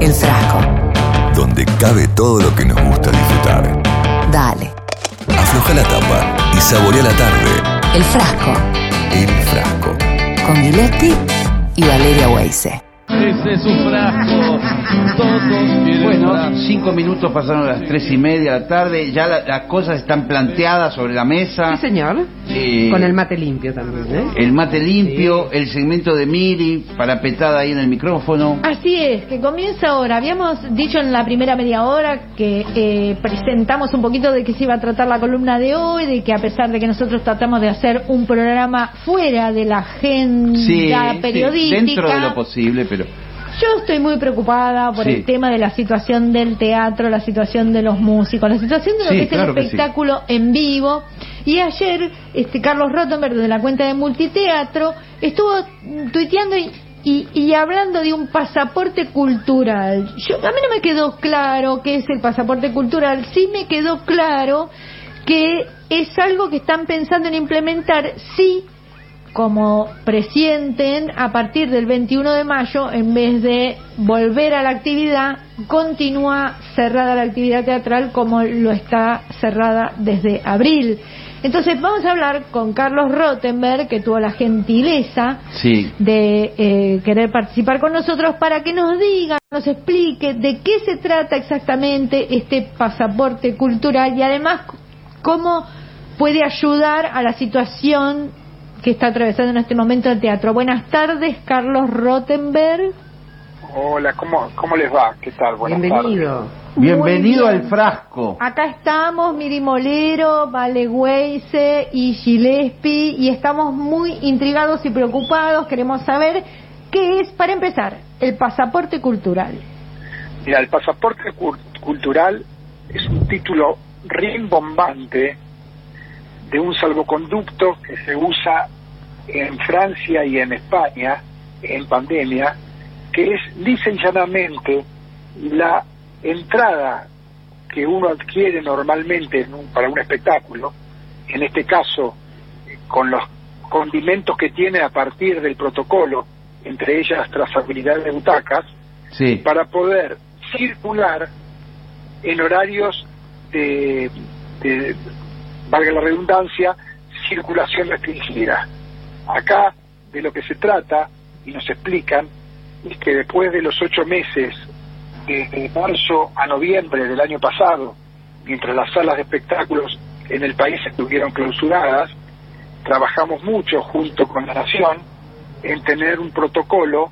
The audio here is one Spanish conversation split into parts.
El frasco. donde cabe todo lo que nos gusta disfrutar. Dale. Afloja la tapa y saborea la tarde. El frasco. El frasco. Con Giletti y Valeria Weise. Ese es un frasco. Todos quieren Bueno, frasco. cinco minutos pasaron las tres y media de la tarde, ya la- las cosas están planteadas sobre la mesa. Sí, señor. Eh, Con el mate limpio también, ¿eh? el mate limpio, el segmento de Miri, parapetada ahí en el micrófono. Así es, que comienza ahora. Habíamos dicho en la primera media hora que eh, presentamos un poquito de que se iba a tratar la columna de hoy, de que a pesar de que nosotros tratamos de hacer un programa fuera de la agenda Sí, periodística, sí, dentro de lo posible, pero yo estoy muy preocupada por Sí. el tema de la situación del teatro, la situación de los músicos, la situación de lo Sí, que es claro el sí. espectáculo en vivo. Y ayer, este Carlos Rottenberg, de la cuenta de Multiteatro, estuvo tuiteando y, y- y hablando de un pasaporte cultural. Yo, a mí no me quedó claro qué es el pasaporte cultural, sí me quedó claro que es algo que están pensando en implementar si como presienten a partir del 21 de mayo, en vez de volver a la actividad, continúa cerrada la actividad teatral como lo está cerrada desde abril. Entonces vamos a hablar con Carlos Rottenberg, que tuvo la gentileza sí. de eh, querer participar con nosotros para que nos diga, nos explique de qué se trata exactamente este pasaporte cultural y además cómo puede ayudar a la situación que está atravesando en este momento el teatro. Buenas tardes, Carlos Rottenberg. Hola, ¿cómo, cómo les va? ¿Qué tal? Buenas Bienvenido. Bienvenido Muy bien. al frasco. Acá estamos, Miri Molero, Vale Weise y Gillespie, y estamos muy intrigados y preocupados. Queremos saber qué es, para empezar, el pasaporte cultural. tardes. Mira, el pasaporte cul- cultural es un título rimbombante de un salvoconducto que se usa en Francia y en España en pandemia, que es lisa y llanamente la entrada que uno adquiere normalmente en un- para un espectáculo, en este caso con los condimentos que tiene a partir del protocolo, entre ellas trazabilidad de butacas, Sí. para poder circular en horarios de, de, valga la redundancia, circulación restringida. Acá de lo que se trata, y nos explican, es que después de los ocho meses, desde marzo a noviembre del año pasado, mientras las salas de espectáculos en el país estuvieron clausuradas, trabajamos mucho junto con la Nación en tener un protocolo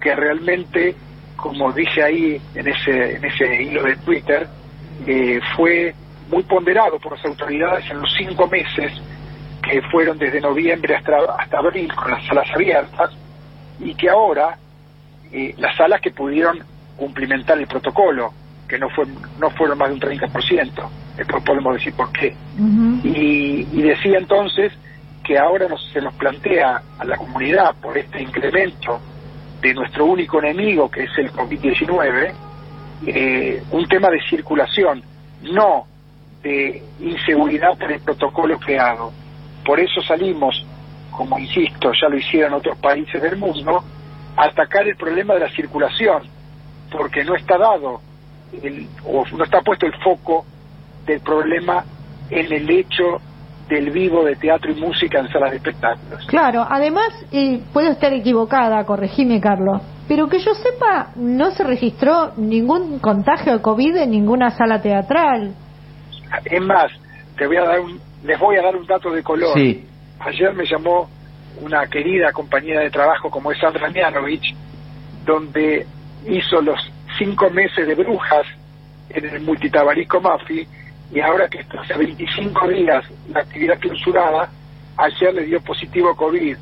que realmente, como dije ahí en ese, en ese hilo de Twitter, eh, fue muy ponderado por las autoridades en los cinco meses que fueron desde noviembre hasta, hasta abril con las salas abiertas y que ahora eh, las salas que pudieron cumplimentar el protocolo, que no, fue, no fueron más de un 30%, después podemos decir por qué. Y, y decía entonces que ahora nos, se nos plantea a la comunidad por este incremento de nuestro único enemigo, que es el COVID-19, eh, un tema de circulación, no de inseguridad por el protocolo creado. Por eso salimos, como insisto, ya lo hicieron otros países del mundo, a atacar el problema de la circulación, porque no está dado, el, o no está puesto el foco del problema en el hecho del vivo de teatro y música en salas de espectáculos. Claro, además, eh, puedo estar equivocada, corregime Carlos, pero que yo sepa, no se registró ningún contagio de COVID en ninguna sala teatral. Es más, te voy a dar un, les voy a dar un dato de color. Sí. Ayer me llamó una querida compañera de trabajo como es Sandra Mianovich, donde hizo los cinco meses de brujas en el multitabarico Mafi, y ahora que está hace 25 días la actividad clausurada, ayer le dio positivo COVID.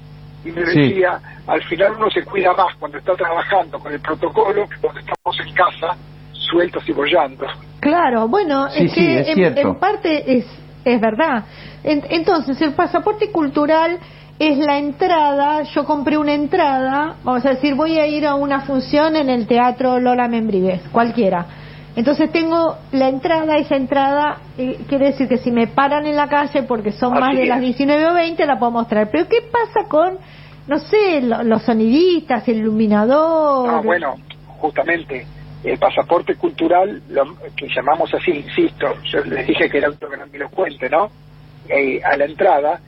Y me Sí. decía, al final uno se cuida más cuando está trabajando con el protocolo que cuando estamos en casa sueltos y bollando. Claro, bueno, Sí, es sí, que es en, cierto. en parte es, es verdad. En- entonces, el pasaporte cultural es la entrada, yo compré una entrada, vamos a decir, voy a ir a una función en el Teatro Lola Membrives, cualquiera. Entonces tengo la entrada, esa entrada eh, quiere decir que si me paran en la calle porque son Así más de es. las 19 o 20 la puedo mostrar. Pero ¿qué pasa con, no sé, lo- los sonidistas, el iluminador? No, bueno, justamente el pasaporte cultural, lo, que llamamos así, insisto, yo les dije que era un grandilocuente, ¿no? Eh, a la entrada,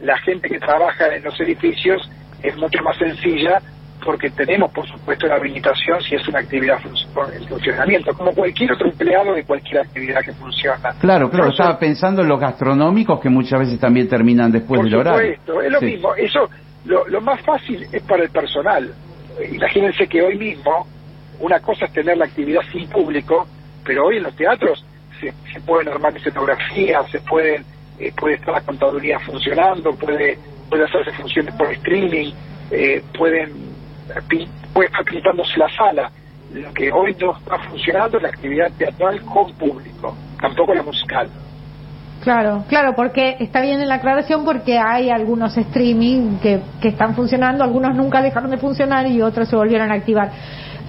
la gente que trabaja en los edificios es mucho más sencilla porque tenemos, por supuesto, la habilitación si es una actividad en funcionamiento, como cualquier otro empleado de cualquier actividad que funciona. Claro, claro, estaba pensando en los gastronómicos que muchas veces también terminan después por del horario. supuesto, es lo Sí. mismo. Eso, lo, lo más fácil es para el personal. Imagínense que hoy mismo una cosa es tener la actividad sin público, pero hoy en los teatros se, se pueden armar escenografías, se pueden eh, puede estar la contaduría funcionando, puede puede hacerse funciones por streaming, eh, pueden eh, puede estar pintándose la sala. Lo que hoy no está funcionando es la actividad teatral con público, tampoco la musical. Claro, claro, porque está bien en la aclaración porque hay algunos streaming que, que están funcionando, algunos nunca dejaron de funcionar y otros se volvieron a activar.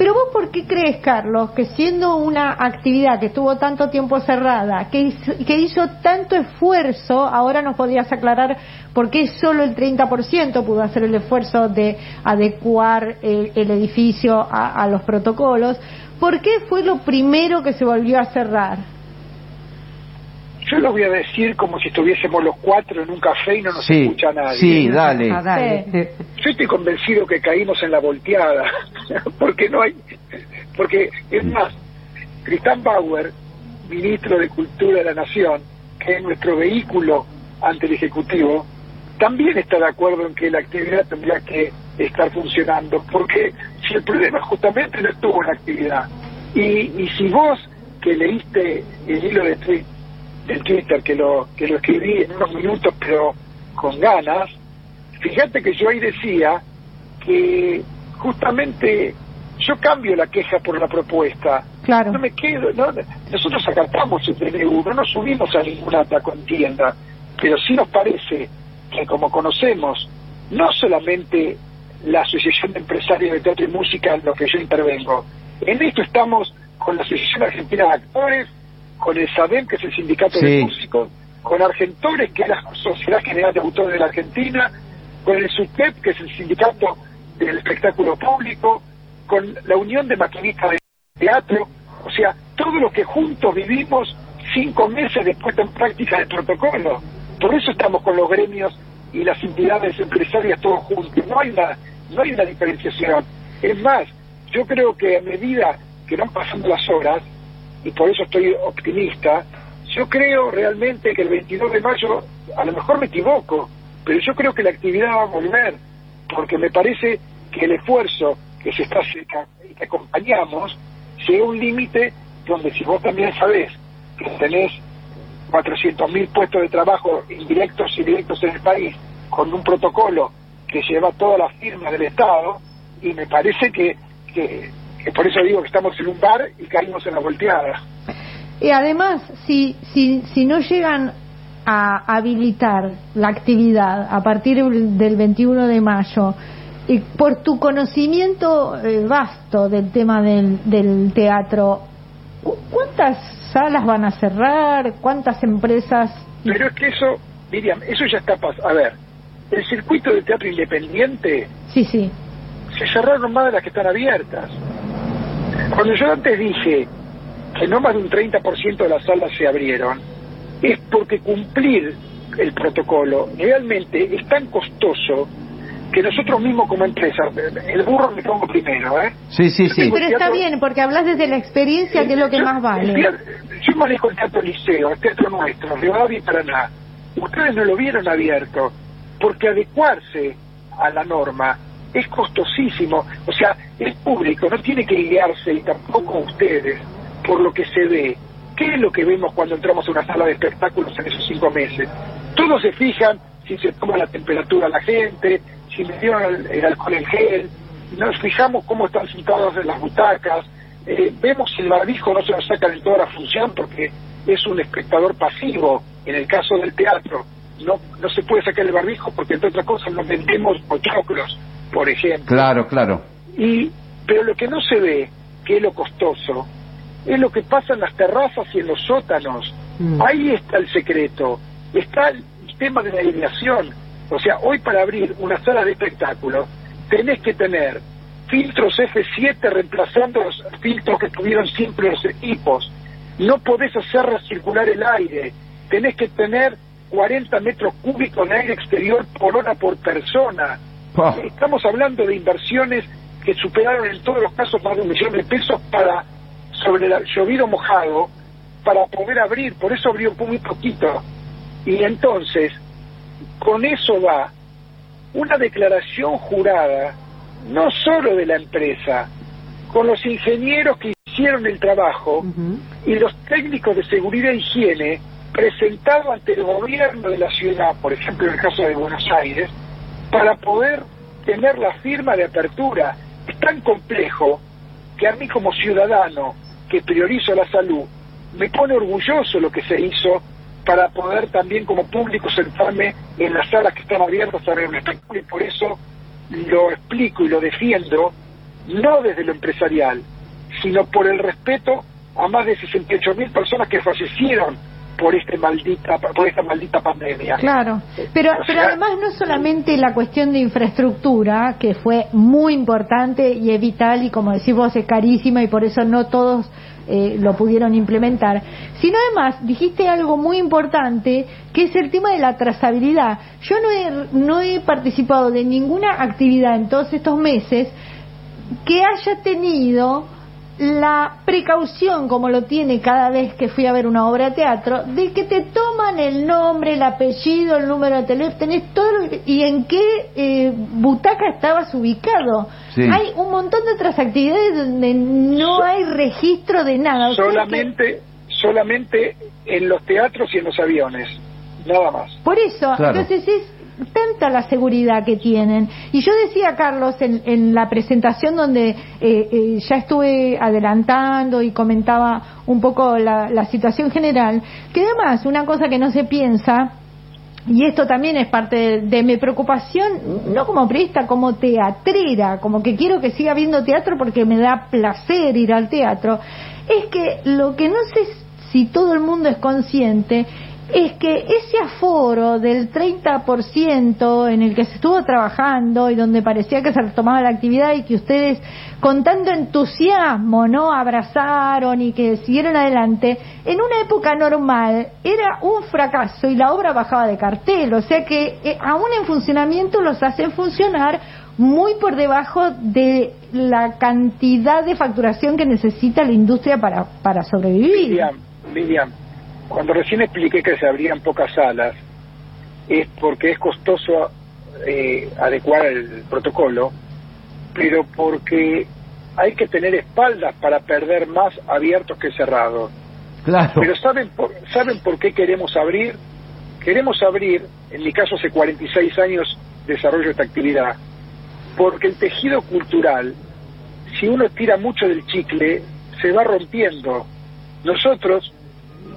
Pero vos, ¿por qué crees, Carlos, que siendo una actividad que estuvo tanto tiempo cerrada, que hizo, que hizo tanto esfuerzo, ahora nos podrías aclarar por qué solo el 30% pudo hacer el esfuerzo de adecuar el, edificio a, a los protocolos? ¿Por qué fue lo primero que se volvió a cerrar? Yo lo voy a decir como si estuviésemos los cuatro en un café y no nos Sí, escucha nadie. sí, dale. Ah, dale. Sí. Yo estoy convencido que caímos en la volteada, porque no hay, porque es más, Cristán Bauer, ministro de Cultura de la Nación, que es nuestro vehículo ante el Ejecutivo, también está de acuerdo en que la actividad tendría que estar funcionando, porque si el problema justamente no estuvo en la actividad, y, y si vos que leíste el hilo de del Twitter, que lo, que lo escribí en unos minutos, pero con ganas, Fíjate que yo ahí decía que justamente yo cambio la queja por la propuesta. Claro. No me quedo, no, nosotros acatamos el PNU, no nos subimos a ninguna alta contienda, pero sí nos parece que como conocemos no solamente la Asociación de Empresarios de Teatro y Música en lo que yo intervengo, en esto estamos con la Asociación Argentina de Actores, con el SADEM, que es el Sindicato Sí. de Músicos, con Argentores, que es la Sociedad General de Autores de la Argentina, con el SUTEP, que es el Sindicato del Espectáculo Público, con la Unión de Maquinistas de Teatro, o sea, todo lo que juntos vivimos cinco meses de puesta en práctica del protocolo. Por eso estamos con los gremios y las entidades empresarias todos juntos. No hay una, no hay una diferenciación. Es más, yo creo que a medida que van pasando las horas, y por eso estoy optimista, yo creo realmente que el 22 de mayo, a lo mejor me equivoco, pero yo creo que la actividad va a volver, porque me parece que el esfuerzo que se está que acompañamos llega un límite donde si vos también sabés que tenés 400.000 puestos de trabajo indirectos y directos en el país con un protocolo que lleva todas las firmas del Estado y me parece que, que por eso digo que estamos en un bar y caímos en la volteada. Y además, si, si, si no llegan a habilitar la actividad a partir del 21 de mayo, y por tu conocimiento eh, vasto del tema del, del teatro, ¿cu- ¿cuántas salas van a cerrar? ¿Cuántas empresas? Pero es que eso, Miriam, eso ya está pasando. A ver, el circuito de teatro independiente Sí, sí. se cerraron más de las que están abiertas. Cuando yo antes dije que no más de un 30% de las salas se abrieron, es porque cumplir el protocolo realmente es tan costoso que nosotros mismos como empresa, el burro me pongo primero, ¿eh? Sí, sí, sí. Pero está teatro- bien, porque hablas desde la experiencia, que es lo que yo- más vale. teatro- Yo manejo el teatro liceo, el teatro nuestro, Rivadavia y Paraná. Ustedes no lo vieron abierto, porque adecuarse a la norma es costosísimo. O sea, el público no tiene que guiarse, y tampoco ustedes, por lo que se ve. ¿Qué es lo que vemos cuando entramos a una sala de espectáculos en esos cinco meses? Todos se fijan si se toma la temperatura a la gente, si me dieron el, alcohol en gel, nos fijamos cómo están sentados en las butacas, eh, vemos si el barbijo no se lo saca de toda la función porque es un espectador pasivo. En el caso del teatro, no, no se puede sacar el barbijo porque, entre otras cosas, nos vendemos pochoclos, por ejemplo. Claro, claro. Y, pero lo que no se ve, que es lo costoso, es lo que pasa en las terrazas y en los sótanos. Mm. Ahí está el secreto. Está el tema de la iluminación. O sea, hoy para abrir una sala de espectáculo tenés que tener filtros F7 reemplazando los filtros que tuvieron siempre los equipos. No podés hacer recircular el aire. Tenés que tener 40 metros cúbicos de aire exterior por hora por persona. Oh. Estamos hablando de inversiones que superaron en todos los casos más de un millón de pesos para sobre el llovido mojado para poder abrir, por eso abrió muy poquito. Y entonces, con eso va una declaración jurada, no solo de la empresa, con los ingenieros que hicieron el trabajo y los técnicos de seguridad e higiene presentado ante el gobierno de la ciudad, por ejemplo en el caso de Buenos Aires, para poder tener la firma de apertura. Es tan complejo que a mí como ciudadano que priorizo la salud, me pone orgulloso lo que se hizo para poder también como público sentarme en las salas que están abiertas a ver un espectáculo y por eso lo explico y lo defiendo no desde lo empresarial, sino por el respeto a más de 68 mil personas que fallecieron por este maldita por esta maldita pandemia. Claro, pero, O pero además no solamente la cuestión de infraestructura, que fue muy importante y es vital y como decís vos es carísima y por eso no todos eh, lo pudieron implementar, sino además dijiste algo muy importante que es el tema de la trazabilidad. Yo no he, no he participado de ninguna actividad en todos estos meses que haya tenido la precaución, como lo tiene cada vez que fui a ver una obra de teatro, de que te toman el nombre, el apellido, el número de teléfono, tenés todo lo que- y en qué eh, butaca estabas ubicado. Sí. Hay un montón de otras actividades donde no hay registro de nada. Que- solamente solamente en los teatros y en los aviones, nada más. Por eso, Claro. entonces es tanta la seguridad que tienen. Y yo decía, Carlos, en, en la presentación donde eh, eh, ya estuve adelantando y comentaba un poco la, situación general, que además una cosa que no se piensa, y esto también es parte de, de mi preocupación, no como periodista, como teatrera, como que quiero que siga viendo teatro porque me da placer ir al teatro, es que lo que no sé si todo el mundo es consciente es que ese aforo del 30% en el que se estuvo trabajando y donde parecía que se retomaba la actividad y que ustedes con tanto entusiasmo no abrazaron y que siguieron adelante, en una época normal era un fracaso y la obra bajaba de cartel, o sea que eh, aún en funcionamiento los hacen funcionar muy por debajo de la cantidad de facturación que necesita la industria para, para sobrevivir. Miriam, Miriam, cuando recién expliqué que se abrían pocas salas, es porque es costoso eh, adecuar el protocolo, pero porque hay que tener espaldas para perder más abiertos que cerrados. Claro. Pero ¿saben por, ¿saben por qué queremos abrir? Queremos abrir, en mi caso hace 46 años desarrollo esta actividad, porque el tejido cultural, si uno tira mucho del chicle, se va rompiendo. Nosotros,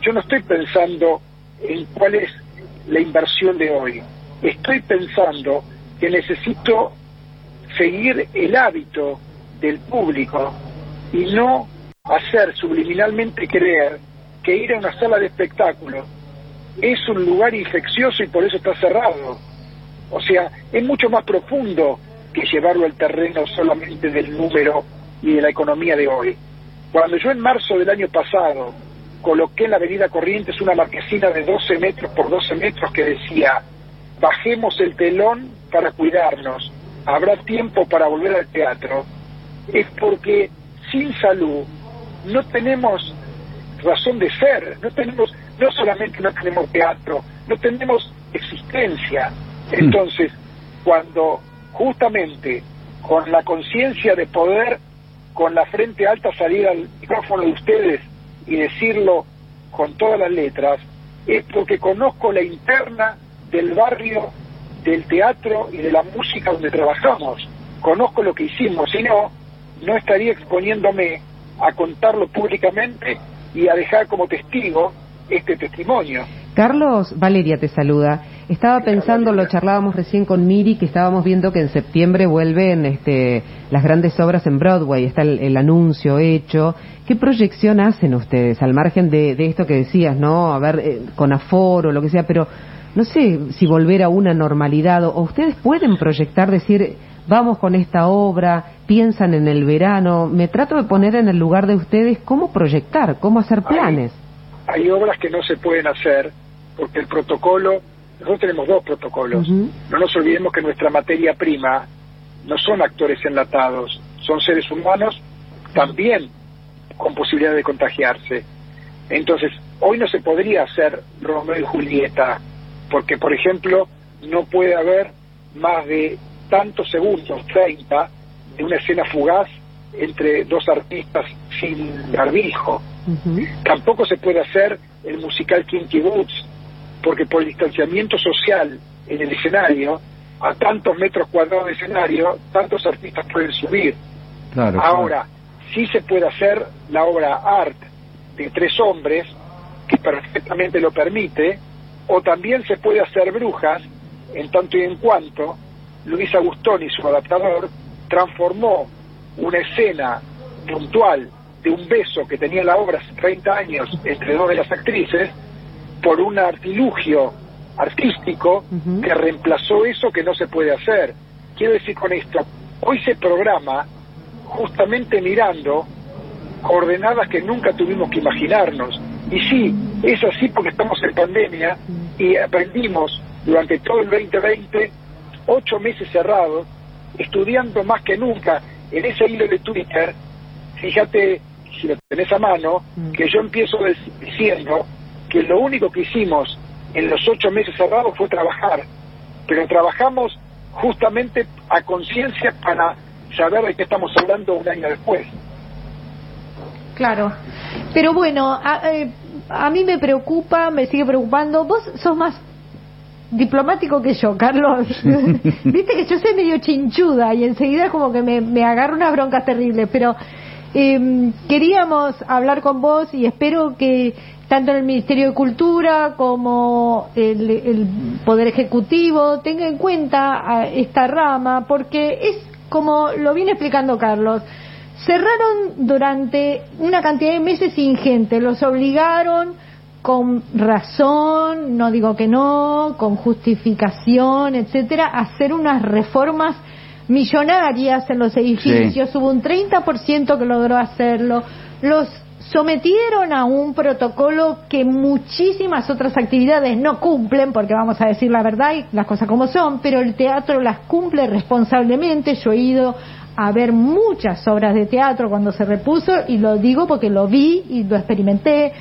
yo no estoy pensando en cuál es la inversión de hoy, estoy pensando que necesito seguir el hábito del público y no hacer subliminalmente creer que ir a una sala de espectáculo es un lugar infeccioso y por eso está cerrado. O sea, es mucho más profundo que llevarlo al terreno solamente del número y de la economía de hoy. Cuando yo en marzo del año pasado coloqué en la avenida Corrientes una marquesina de 12 metros por 12 metros que decía, bajemos el telón para cuidarnos, habrá tiempo para volver al teatro, es porque sin salud no tenemos razón de ser, no tenemos, no solamente no tenemos teatro, no tenemos existencia. Entonces, cuando justamente con la conciencia de poder, con la frente alta salir al micrófono de ustedes y decirlo con todas las letras, es porque conozco la interna del barrio, del teatro y de la música donde trabajamos. Conozco lo que hicimos, si no, no estaría exponiéndome a contarlo públicamente y a dejar como testigo este testimonio. Carlos, Valeria te saluda. Estaba pensando, lo charlábamos recién con Miri, que estábamos viendo que en septiembre vuelven este, las grandes obras en Broadway, está el, el anuncio hecho. ¿Qué proyección hacen ustedes, al margen de, de esto que decías, no? A ver, eh, con aforo, lo que sea, pero no sé si volver a una normalidad, o ustedes pueden proyectar, decir, vamos con esta obra, piensan en el verano. Me trato de poner en el lugar de ustedes cómo proyectar, cómo hacer planes. Hay obras que no se pueden hacer porque el protocolo, nosotros tenemos dos protocolos. No nos olvidemos que nuestra materia prima no son actores enlatados, son seres humanos también con posibilidad de contagiarse. Entonces, hoy no se podría hacer Romeo y Julieta, porque, por ejemplo, no puede haber más de tantos segundos, 30, de una escena fugaz entre dos artistas sin barbijo. Tampoco se puede hacer el musical Kinky Boots, porque por el distanciamiento social en el escenario, a tantos metros cuadrados de escenario, tantos artistas pueden subir. Claro, Ahora, sí se puede hacer la obra art de tres hombres, que perfectamente lo permite, o también se puede hacer brujas, en tanto y en cuanto Luis Agustón y su adaptador transformó una escena puntual de un beso que tenía la obra hace 30 años entre dos de las actrices por un artilugio artístico que reemplazó eso que no se puede hacer. Quiero decir con esto, hoy se programa justamente mirando coordenadas que nunca tuvimos que imaginarnos. Y sí, es así porque estamos en pandemia y aprendimos durante todo el 2020, ocho meses cerrados, estudiando más que nunca en ese hilo de Twitter. Fíjate, si lo tenés a mano, Mm. que yo empiezo diciendo que lo único que hicimos en los ocho meses cerrados fue trabajar, pero trabajamos justamente a conciencia para saber de qué estamos hablando un año después. Claro. Pero bueno, a, eh, a mí me preocupa, me sigue preocupando. Vos sos más diplomático que yo, Carlos. Viste que yo soy medio chinchuda y enseguida como que me, me agarro unas broncas terribles, pero eh, queríamos hablar con vos y espero que tanto el Ministerio de Cultura como el, el Poder Ejecutivo tenga en cuenta a esta rama, porque es como lo viene explicando Carlos. Cerraron durante una cantidad de meses ingente, los obligaron con razón, no digo que no, con justificación, etcétera, a hacer unas reformas millonarias en los edificios. Hubo un 30% que logró hacerlo. Los sometieron a un protocolo que muchísimas otras actividades no cumplen, porque vamos a decir la verdad y las cosas como son, pero el teatro las cumple responsablemente. Yo he ido a ver muchas obras de teatro cuando se repuso y lo digo porque lo vi y lo experimenté.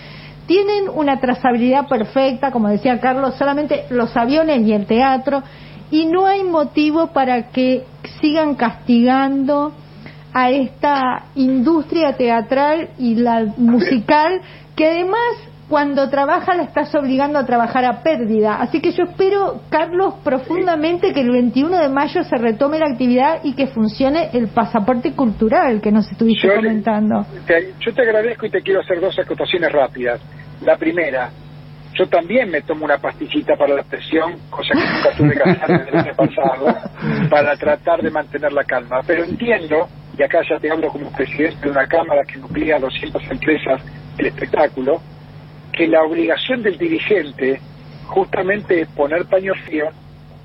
Tienen una trazabilidad perfecta, como decía Carlos, solamente los aviones y el teatro, y no hay motivo para que sigan castigando a esta industria teatral y la musical, que además cuando trabaja la estás obligando a trabajar a pérdida. Así que yo espero, Carlos, profundamente que el 21 de mayo se retome la actividad y que funcione el pasaporte cultural que nos estuviste Yo le- comentando. Te- yo te agradezco y te quiero hacer dos acotaciones rápidas. La primera, yo también me tomo una pastillita para la presión, cosa que nunca tuve que hacer desde el año pasado, para tratar de mantener la calma. Pero entiendo, y acá ya te hablo como presidente de una cámara que nuclea 200 empresas del espectáculo, que la obligación del dirigente justamente es poner paño frío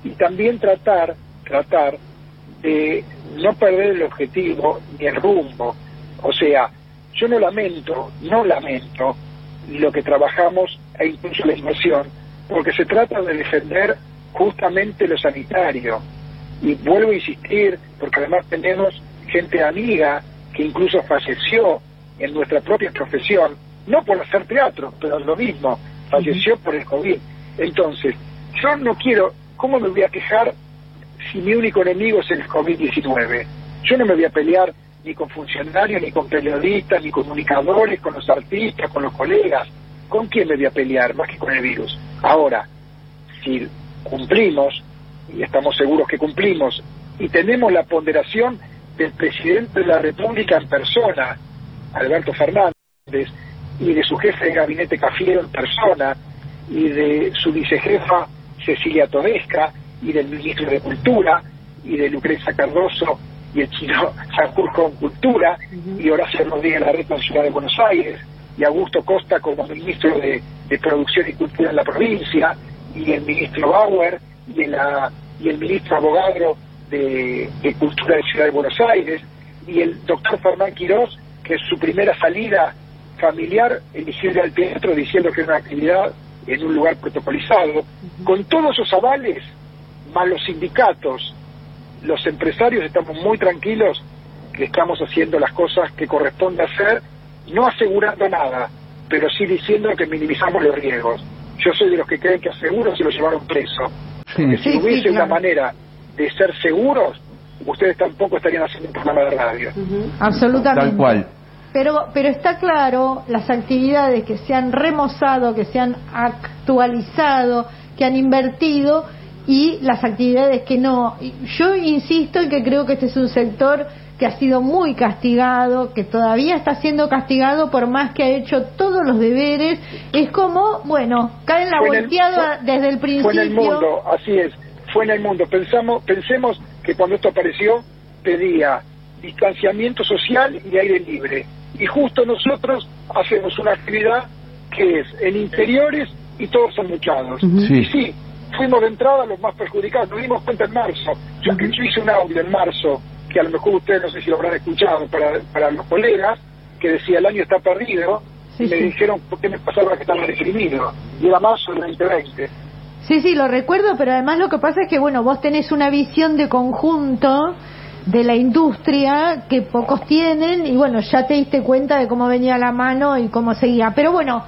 y también tratar, tratar de no perder el objetivo ni el rumbo. O sea, yo no lamento, no lamento lo que trabajamos e incluso la inversión, porque se trata de defender justamente lo sanitario. Y vuelvo a insistir, porque además tenemos gente amiga que incluso falleció en nuestra propia profesión, no por hacer teatro, pero lo mismo, falleció por el COVID. Entonces, yo no quiero, ¿cómo me voy a quejar si mi único enemigo es el COVID-19? Yo no me voy a pelear ni con funcionarios, ni con periodistas, ni comunicadores, con los artistas, con los colegas. ¿Con quién me voy a pelear más que con el virus? Ahora, si cumplimos, y estamos seguros que cumplimos, y tenemos la ponderación del presidente de la República en persona, Alberto Fernández, y de su jefe de gabinete Cafiero en persona, y de su vicejefa Cecilia Todesca, y del ministro de Cultura, y de Lucrecia Cardoso y el chino Sanjurjo en Cultura, y Horacio Rodríguez Larreta en Ciudad de Buenos Aires, y Augusto Costa como ministro de, de Producción y Cultura en la provincia, y el ministro Bauer, y, la, y el ministro Abogadro de, de Cultura de Ciudad de Buenos Aires, y el doctor Fernán Quirós, que es su primera salida familiar, eligió ir al teatro diciendo que era una actividad en un lugar protocolizado. Con todos esos avales, más los sindicatos, los empresarios estamos muy tranquilos que estamos haciendo las cosas que corresponde hacer, no asegurando nada, pero sí diciendo que minimizamos los riesgos. Yo soy de los que creen que a seguros se lo llevaron preso. Porque si Sí, hubiese sí, una manera de ser seguros, ustedes tampoco estarían haciendo un programa de radio. Absolutamente. Tal cual. Pero, pero está claro las actividades que se han remozado, que se han actualizado, que han invertido y las actividades que no. Y Yo insisto en que creo que este es un sector que ha sido muy castigado, que todavía está siendo castigado por más que ha hecho todos los deberes. Es como, bueno, cae en la Fue en el- volteada fue- desde el principio. Fue en el mundo, así es, fue en el mundo. Pensamos, pensemos que cuando esto apareció pedía distanciamiento social y aire libre. Y justo nosotros hacemos una actividad que es en interiores y todos son muchados. Sí. Y sí, fuimos de entrada los más perjudicados, nos dimos cuenta en marzo. Yo, que yo hice un audio en marzo, que a lo mejor ustedes no sé si lo habrán escuchado para, para los colegas, que decía el año está perdido, Sí, y me sí. dijeron por qué me pasaba que estaba deprimido. Y era marzo del 2020. Sí, sí, lo recuerdo, pero además lo que pasa es que, bueno, vos tenés una visión de conjunto de la industria que pocos tienen y, bueno, ya te diste cuenta de cómo venía la mano y cómo seguía. Pero bueno,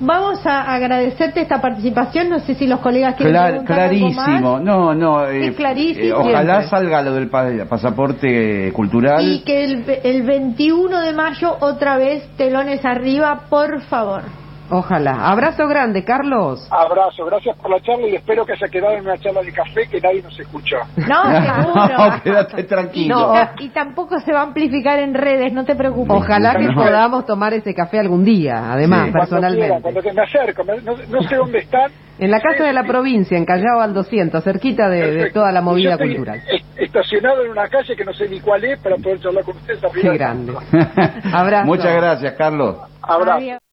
vamos a agradecerte esta participación. No sé si los colegas quieren Clar- preguntar algo clarísimo. más. No, no. Es clarísimo. eh, ojalá Siempre. salga lo del pa- pasaporte cultural. Y que el, el 21 de mayo otra vez telones arriba, por favor. Ojalá. Abrazo grande, Carlos. Abrazo, gracias por la charla y espero que haya quedado en una charla de café que nadie nos escuchó. No, seguro. Quédate tranquilo. Y, ta- y tampoco se va a amplificar en redes, no te preocupes. Ojalá que No. podamos tomar ese café algún día, además, Sí. Cuando personalmente. cuando me acerco, me- no, no sé dónde están. En la casa de la provincia, en Callao al 200, cerquita de, toda la movida estoy cultural. est- Estacionado en una calle que no sé ni cuál es para poder charlar con ustedes. Qué grande. Abrazo. Muchas gracias, Carlos. Abrazo. Adiós.